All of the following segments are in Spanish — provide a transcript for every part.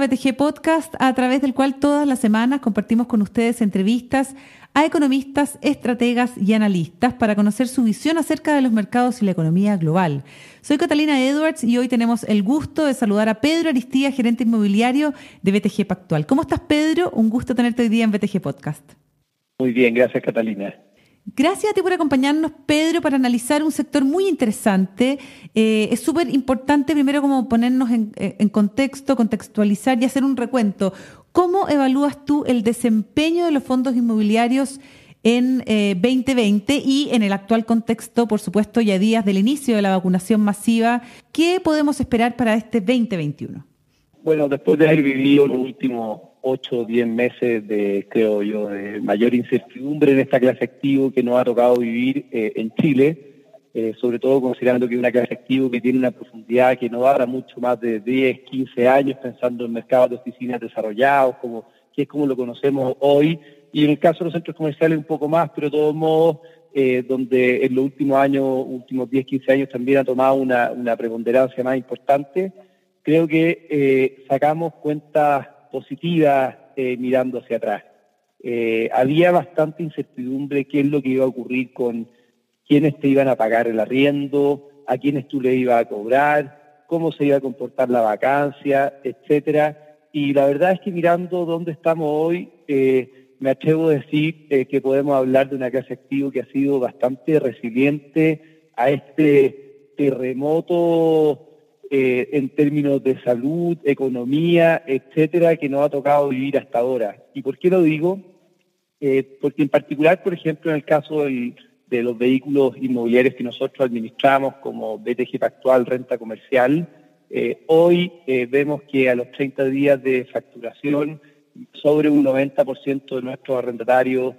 BTG Podcast, a través del cual todas las semanas compartimos con ustedes entrevistas a economistas, estrategas y analistas para conocer su visión acerca de los mercados y la economía global. Soy Catalina Edwards y hoy tenemos el gusto de saludar a Pedro Aristía, gerente inmobiliario de BTG Pactual. ¿Cómo estás, Pedro? Un gusto tenerte hoy día en BTG Podcast. Muy bien, gracias, Catalina. Gracias a ti por acompañarnos, Pedro, para analizar un sector muy interesante. Eh, es súper importante primero como ponernos eh, en, contexto, contextualizar y hacer un recuento. ¿Cómo evalúas tú el desempeño de los fondos inmobiliarios en 2020 eh, y en el actual contexto, por supuesto, ya días del inicio de la vacunación masiva? ¿Qué podemos esperar para este 2021? Bueno, después de haber vivido los últimos 8 o 10 meses de, creo yo, de mayor incertidumbre en esta clase activo que nos ha tocado vivir eh, en Chile, eh, sobre todo considerando que es una clase activo que tiene una profundidad que no va mucho más de 10, 15 años, pensando en mercados de oficinas desarrollados, como, que es como lo conocemos hoy, y en el caso de los centros comerciales un poco más, pero de todos modos, eh, donde en los últimos años, últimos 10, 15 años también ha tomado una, una preponderancia más importante, creo que sacamos cuentas positiva eh, mirando hacia atrás. Eh, había bastante incertidumbre qué es lo que iba a ocurrir con quiénes te iban a pagar el arriendo, a quiénes tú le ibas a cobrar, cómo se iba a comportar la vacancia, etcétera. Y la verdad es que mirando dónde estamos hoy, eh, me atrevo a decir que podemos hablar de una clase activo que ha sido bastante resiliente a este terremoto eh, en términos de salud, economía, etcétera, que nos ha tocado vivir hasta ahora. ¿Y por qué lo digo? Eh, porque en particular, por ejemplo, en el caso de los vehículos inmobiliarios que nosotros administramos como BTG Pactual Renta Comercial, eh, hoy vemos que a los 30 días de facturación, sobre un 90% de nuestros arrendatarios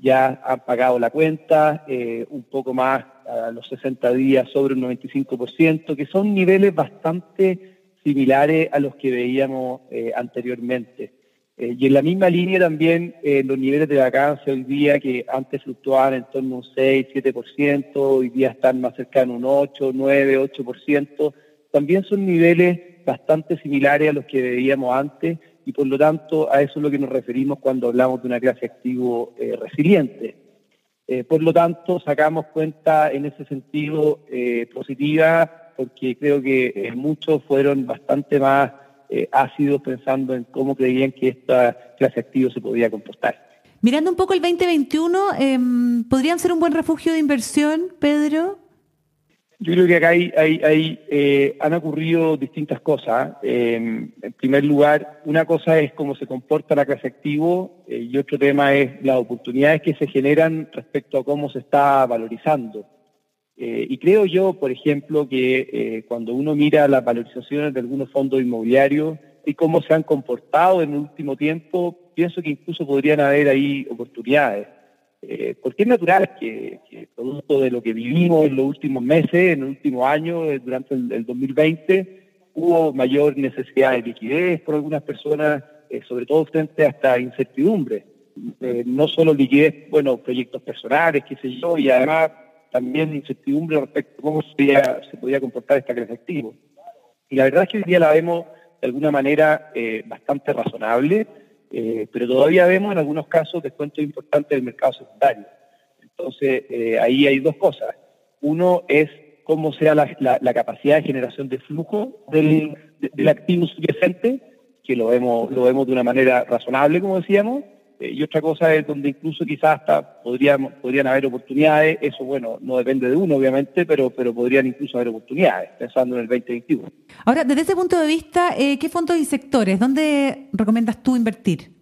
ya han pagado la cuenta, un poco más a los 60 días sobre un 95%, que son niveles bastante similares a los que veíamos eh, anteriormente. Eh, y en la misma línea también eh, los niveles de vacancia hoy día, que antes fluctuaban en torno a un 6, 7%, hoy día están más cercanos a un 8, 9, 8%, también son niveles bastante similares a los que veíamos antes y por lo tanto a eso es lo que nos referimos cuando hablamos de una clase activo resiliente. Eh, por lo tanto, sacamos cuenta en ese sentido eh, positiva porque creo que eh, muchos fueron bastante más ácidos pensando en cómo creían que esta clase activo se podía comportar. Mirando un poco el 2021, em, ¿podrían ser un buen refugio de inversión, Pedro? Yo creo que acá hay, hay, eh, han ocurrido distintas cosas. en primer lugar, una cosa es cómo se comporta la clase activo eh, y otro tema es las oportunidades que se generan respecto a cómo se está valorizando. Eh, y creo yo, por ejemplo, que cuando uno mira las valorizaciones de algunos fondos inmobiliarios y cómo se han comportado en el último tiempo, pienso que incluso podrían haber ahí oportunidades. Eh, porque es natural que, producto de lo que vivimos en los últimos meses, en el último año, eh, durante el, 2020, hubo mayor necesidad de liquidez por algunas personas, eh, sobre todo frente a esta incertidumbre. no solo liquidez, bueno, proyectos personales, qué sé yo, y además también incertidumbre respecto a cómo se podía, se podía comportar esta clase activo. Y la verdad es que hoy día la vemos de alguna manera bastante razonable, eh, pero todavía vemos en algunos casos descuentos importantes del mercado secundario. Entonces, eh, ahí hay dos cosas. Uno es cómo sea la, capacidad de generación de flujo del, del activo subyacente, que lo vemos, lo vemos de una manera razonable, como decíamos, eh, y otra cosa es donde incluso quizás hasta podríamos, podrían haber oportunidades, eso bueno, no depende de uno obviamente, pero, pero podrían incluso haber oportunidades, pensando en el 2021. Ahora, desde ese punto de vista, eh, ¿qué fondos y sectores, dónde recomiendas tú invertir?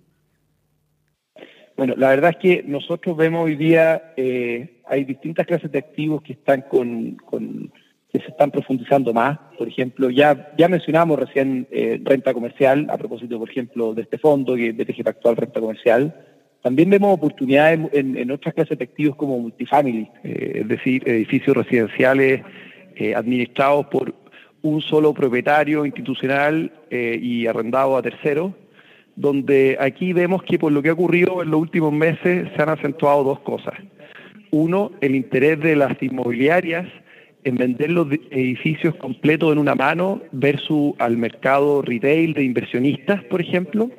Bueno, la verdad es que nosotros vemos hoy día, eh, hay distintas clases de activos que están con que se están profundizando más. Por ejemplo, ya, ya mencionamos recién eh, renta comercial, a propósito, por ejemplo, de este fondo que es BTG Actual Renta Comercial. También vemos oportunidades en, otras clases de activos como multifamily, eh, es decir, edificios residenciales eh, administrados por un solo propietario institucional y arrendado a terceros, donde aquí vemos que por lo que ha ocurrido en los últimos meses se han acentuado dos cosas. Uno, el interés de las inmobiliarias en vender los edificios completos en una mano versus al mercado retail de inversionistas, por ejemplo.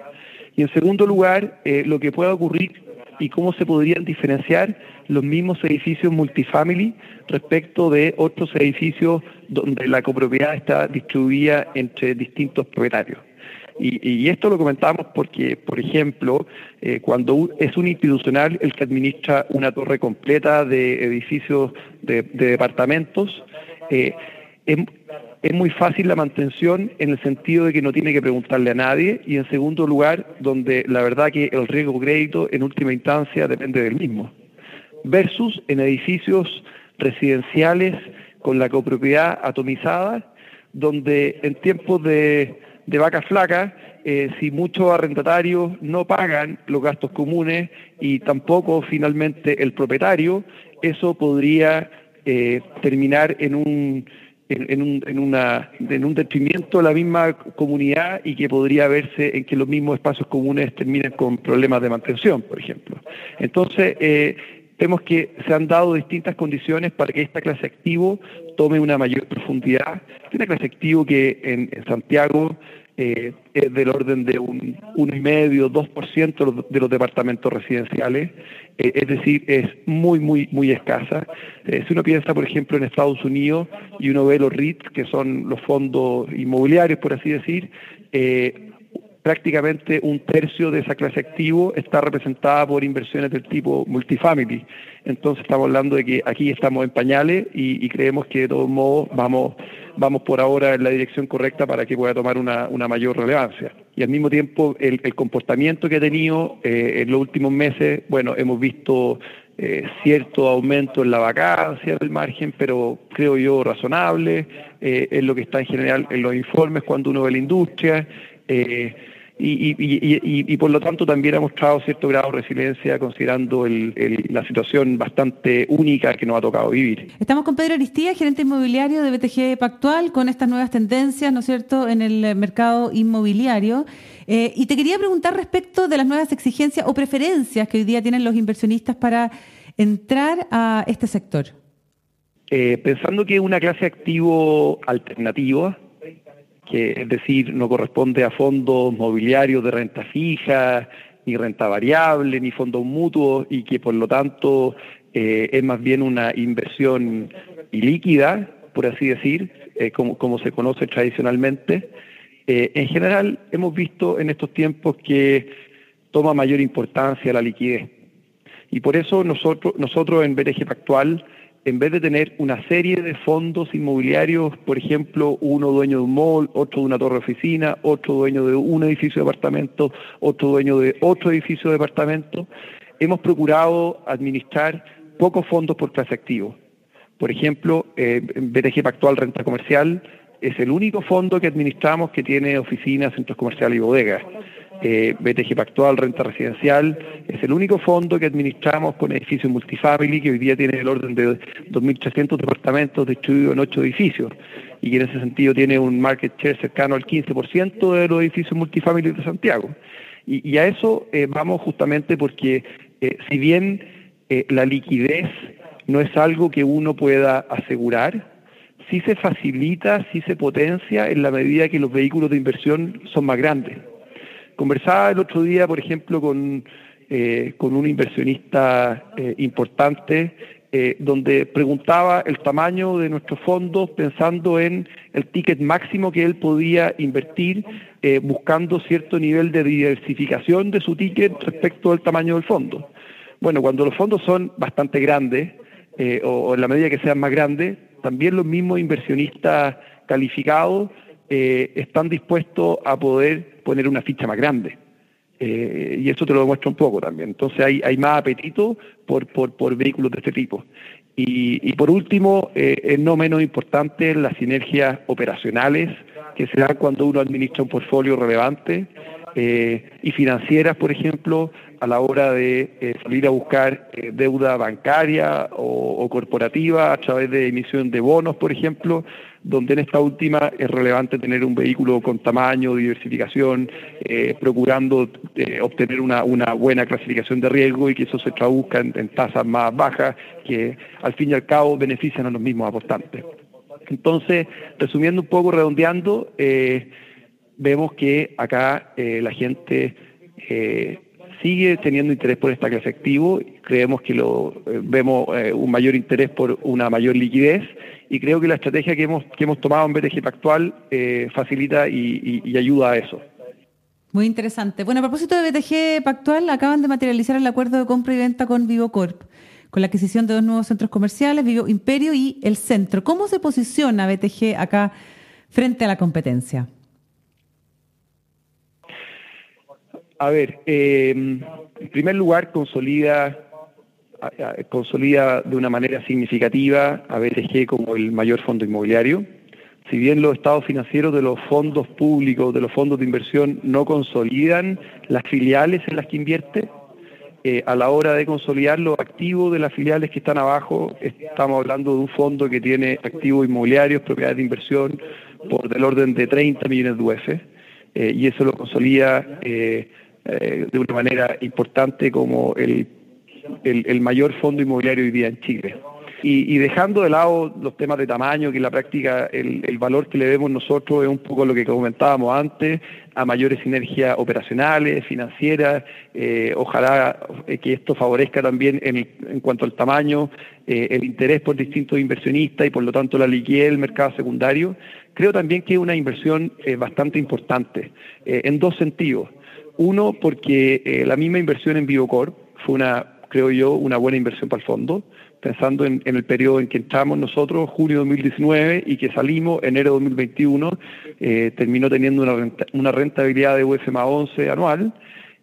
Y en segundo lugar, eh, lo que pueda ocurrir y cómo se podrían diferenciar los mismos edificios multifamily respecto de otros edificios donde la copropiedad está distribuida entre distintos propietarios. Y, esto lo comentamos porque, por ejemplo, eh, cuando es un institucional el que administra una torre completa de edificios de, departamentos, eh, es, muy fácil la mantención en el sentido de que no tiene que preguntarle a nadie y en segundo lugar, donde la verdad que el riesgo crédito en última instancia depende del mismo. Versus en edificios residenciales con la copropiedad atomizada, donde en tiempos de de vacas flacas eh, si muchos arrendatarios no pagan los gastos comunes y tampoco finalmente el propietario, eso podría eh, terminar en un, en, un, en, una, en un detrimento de la misma comunidad y que podría verse en que los mismos espacios comunes terminen con problemas de mantención, por ejemplo. Entonces, eh, vemos que se han dado distintas condiciones para que esta clase activo tome una mayor profundidad. Una clase activo que en, Santiago eh, es del orden de un 1,5, 2% de los departamentos residenciales, eh, es decir, es muy, muy, muy escasa. Eh, si uno piensa, por ejemplo, en Estados Unidos y uno ve los REITs, que son los fondos inmobiliarios, por así decir, prácticamente un tercio de esa clase activo está representada por inversiones del tipo multifamily. Entonces estamos hablando de que aquí estamos en pañales y, creemos que de todos modos vamos, vamos por ahora en la dirección correcta para que pueda tomar una, mayor relevancia. Y al mismo tiempo el, comportamiento que ha tenido eh, en los últimos meses, bueno, hemos visto eh, cierto aumento en la vacancia del margen, pero creo yo razonable, eh, es lo que está en general en los informes cuando uno ve la industria. Eh, y, por lo tanto también ha mostrado cierto grado de resiliencia considerando la situación bastante única que nos ha tocado vivir. Estamos con Pedro Aristía, gerente inmobiliario de BTG Pactual, con estas nuevas tendencias, ¿no es cierto?, en el mercado inmobiliario. Eh, y te quería preguntar respecto de las nuevas exigencias o preferencias que hoy día tienen los inversionistas para entrar a este sector. Eh, pensando que es una clase activo alternativa, que es decir, no corresponde a fondos mobiliarios de renta fija, ni renta variable, ni fondos mutuos, y que por lo tanto eh, es más bien una inversión ilíquida, por así decir, eh, como, se conoce tradicionalmente. Eh, en general, hemos visto en estos tiempos que toma mayor importancia la liquidez. Y por eso nosotros, nosotros en BTG Actual en vez de tener una serie de fondos inmobiliarios, por ejemplo, uno dueño de un mall, otro de una torre oficina, otro dueño de un edificio de apartamento, otro dueño de otro edificio de apartamento, hemos procurado administrar pocos fondos por clase activo. Por ejemplo, eh, BTG Pactual Renta Comercial es el único fondo que administramos que tiene oficinas, centros comerciales y bodegas eh, BTG Pactual Renta Residencial, es el único fondo que administramos con edificios multifamily que hoy día tiene el orden de 2.300 departamentos distribuidos en ocho edificios y que en ese sentido tiene un market share cercano al 15% de los edificios multifamily de Santiago. Y, a eso eh, vamos justamente porque eh, si bien eh, la liquidez no es algo que uno pueda asegurar, sí se facilita, sí se potencia en la medida que los vehículos de inversión son más grandes. Conversaba el otro día, por ejemplo, con, eh, con un inversionista eh, importante, eh, donde preguntaba el tamaño de nuestros fondos pensando en el ticket máximo que él podía invertir, buscando cierto nivel de diversificación de su ticket respecto al tamaño del fondo. Bueno, cuando los fondos son bastante grandes, o en la medida que sean más grandes, también los mismos inversionistas calificados eh, están dispuestos a poder poner una ficha más grande. Eh, y eso te lo demuestra un poco también. Entonces hay, más apetito por, por, vehículos de este tipo. Y, por último, eh, es no menos importante las sinergias operacionales que se dan cuando uno administra un portfolio relevante y financieras, por ejemplo, a la hora de eh, salir a buscar eh, deuda bancaria o, corporativa a través de emisión de bonos, por ejemplo, donde en esta última es relevante tener un vehículo con tamaño, diversificación, eh, procurando obtener una, buena clasificación de riesgo y que eso se traduzca en, tasas más bajas que al fin y al cabo benefician a los mismos aportantes. Entonces, resumiendo un poco, redondeando, vemos que acá la gente sigue teniendo interés por esta clase activo, creemos que lo eh, vemos eh, un mayor interés por una mayor liquidez y creo que la estrategia que hemos, que hemos tomado en BTG Pactual eh, facilita y, ayuda a eso. Muy interesante. Bueno, a propósito de BTG Pactual, acaban de materializar el acuerdo de compra y venta con VivoCorp, con la adquisición de dos nuevos centros comerciales, Vivo Imperio y El Centro. ¿Cómo se posiciona BTG acá frente a la competencia? A ver, eh, en primer lugar, consolida, consolida de una manera significativa a BTG como el mayor fondo inmobiliario. Si bien los estados financieros de los fondos públicos, de los fondos de inversión, no consolidan las filiales en las que invierte, eh, a la hora de consolidar los activos de las filiales que están abajo, estamos hablando de un fondo que tiene activos inmobiliarios, propiedades de inversión, por del orden de 30 millones de UF, eh, y eso lo consolida eh, de una manera importante como el, el, mayor fondo inmobiliario hoy día en Chile. Y, dejando de lado los temas de tamaño, que en la práctica el, el, valor que le vemos nosotros es un poco lo que comentábamos antes, a mayores sinergias operacionales, financieras, eh, ojalá eh, que esto favorezca también en, en cuanto al tamaño, el interés por distintos inversionistas y por lo tanto la liquidez del mercado secundario, creo también que es una inversión bastante importante, en dos sentidos. Uno, porque eh, la misma inversión en Biocorp fue una, creo yo, una buena inversión para el fondo, pensando en, el periodo en que entramos nosotros, junio de 2019, y que salimos enero de 2021, eh, terminó teniendo una, rentabilidad de UF más 11 anual.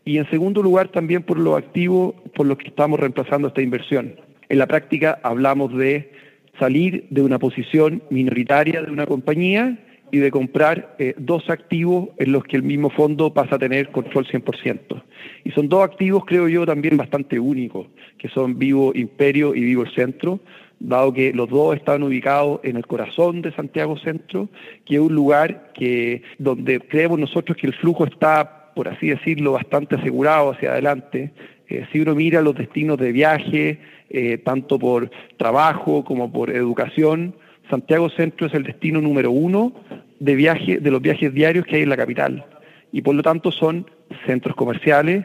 Y en segundo lugar, también por los activos por los que estamos reemplazando esta inversión. En la práctica hablamos de salir de una posición minoritaria de una compañía de comprar eh, dos activos en los que el mismo fondo pasa a tener control 100%. Y son dos activos, creo yo, también bastante únicos, que son Vivo Imperio y Vivo el Centro, dado que los dos están ubicados en el corazón de Santiago Centro, que es un lugar que donde creemos nosotros que el flujo está, por así decirlo, bastante asegurado hacia adelante. Eh, si uno mira los destinos de viaje, eh, tanto por trabajo como por educación, Santiago Centro es el destino número uno de viaje, de los viajes diarios que hay en la capital. Y por lo tanto son centros comerciales,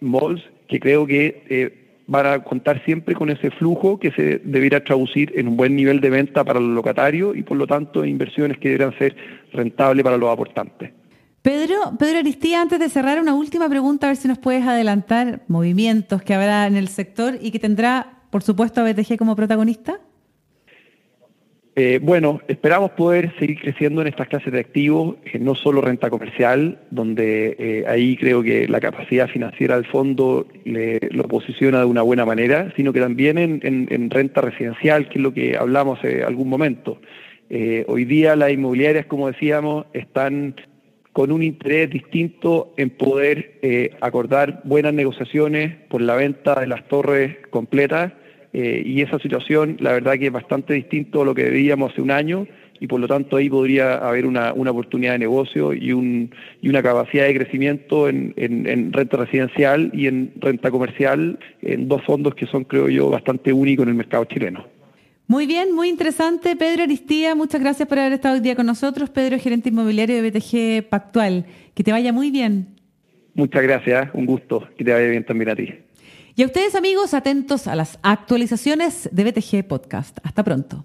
malls, que creo que eh, van a contar siempre con ese flujo que se deberá traducir en un buen nivel de venta para los locatarios y por lo tanto inversiones que deberán ser rentables para los aportantes. Pedro, Pedro Aristía, antes de cerrar, una última pregunta, a ver si nos puedes adelantar movimientos que habrá en el sector y que tendrá, por supuesto, a BTG como protagonista. Eh, bueno, esperamos poder seguir creciendo en estas clases de activos, eh, no solo renta comercial, donde eh, ahí creo que la capacidad financiera del fondo lo posiciona de una buena manera, sino que también en, renta residencial, que es lo que hablamos hace algún momento. hoy día las inmobiliarias, como decíamos, están con un interés distinto en poder acordar buenas negociaciones por la venta de las torres completas eh, y esa situación, la verdad que es bastante distinto a lo que veíamos hace un año y por lo tanto ahí podría haber una, oportunidad de negocio y, un, y una capacidad de crecimiento en, renta residencial y en renta comercial, en dos fondos que son, creo yo, bastante únicos en el mercado chileno. Muy bien, muy interesante. Pedro Aristía, muchas gracias por haber estado hoy día con nosotros. Pedro, gerente inmobiliario de BTG Pactual. Que te vaya muy bien. Muchas gracias, un gusto. Que te vaya bien también a ti. Y a ustedes amigos, atentos a las actualizaciones de BTG Podcast. Hasta pronto.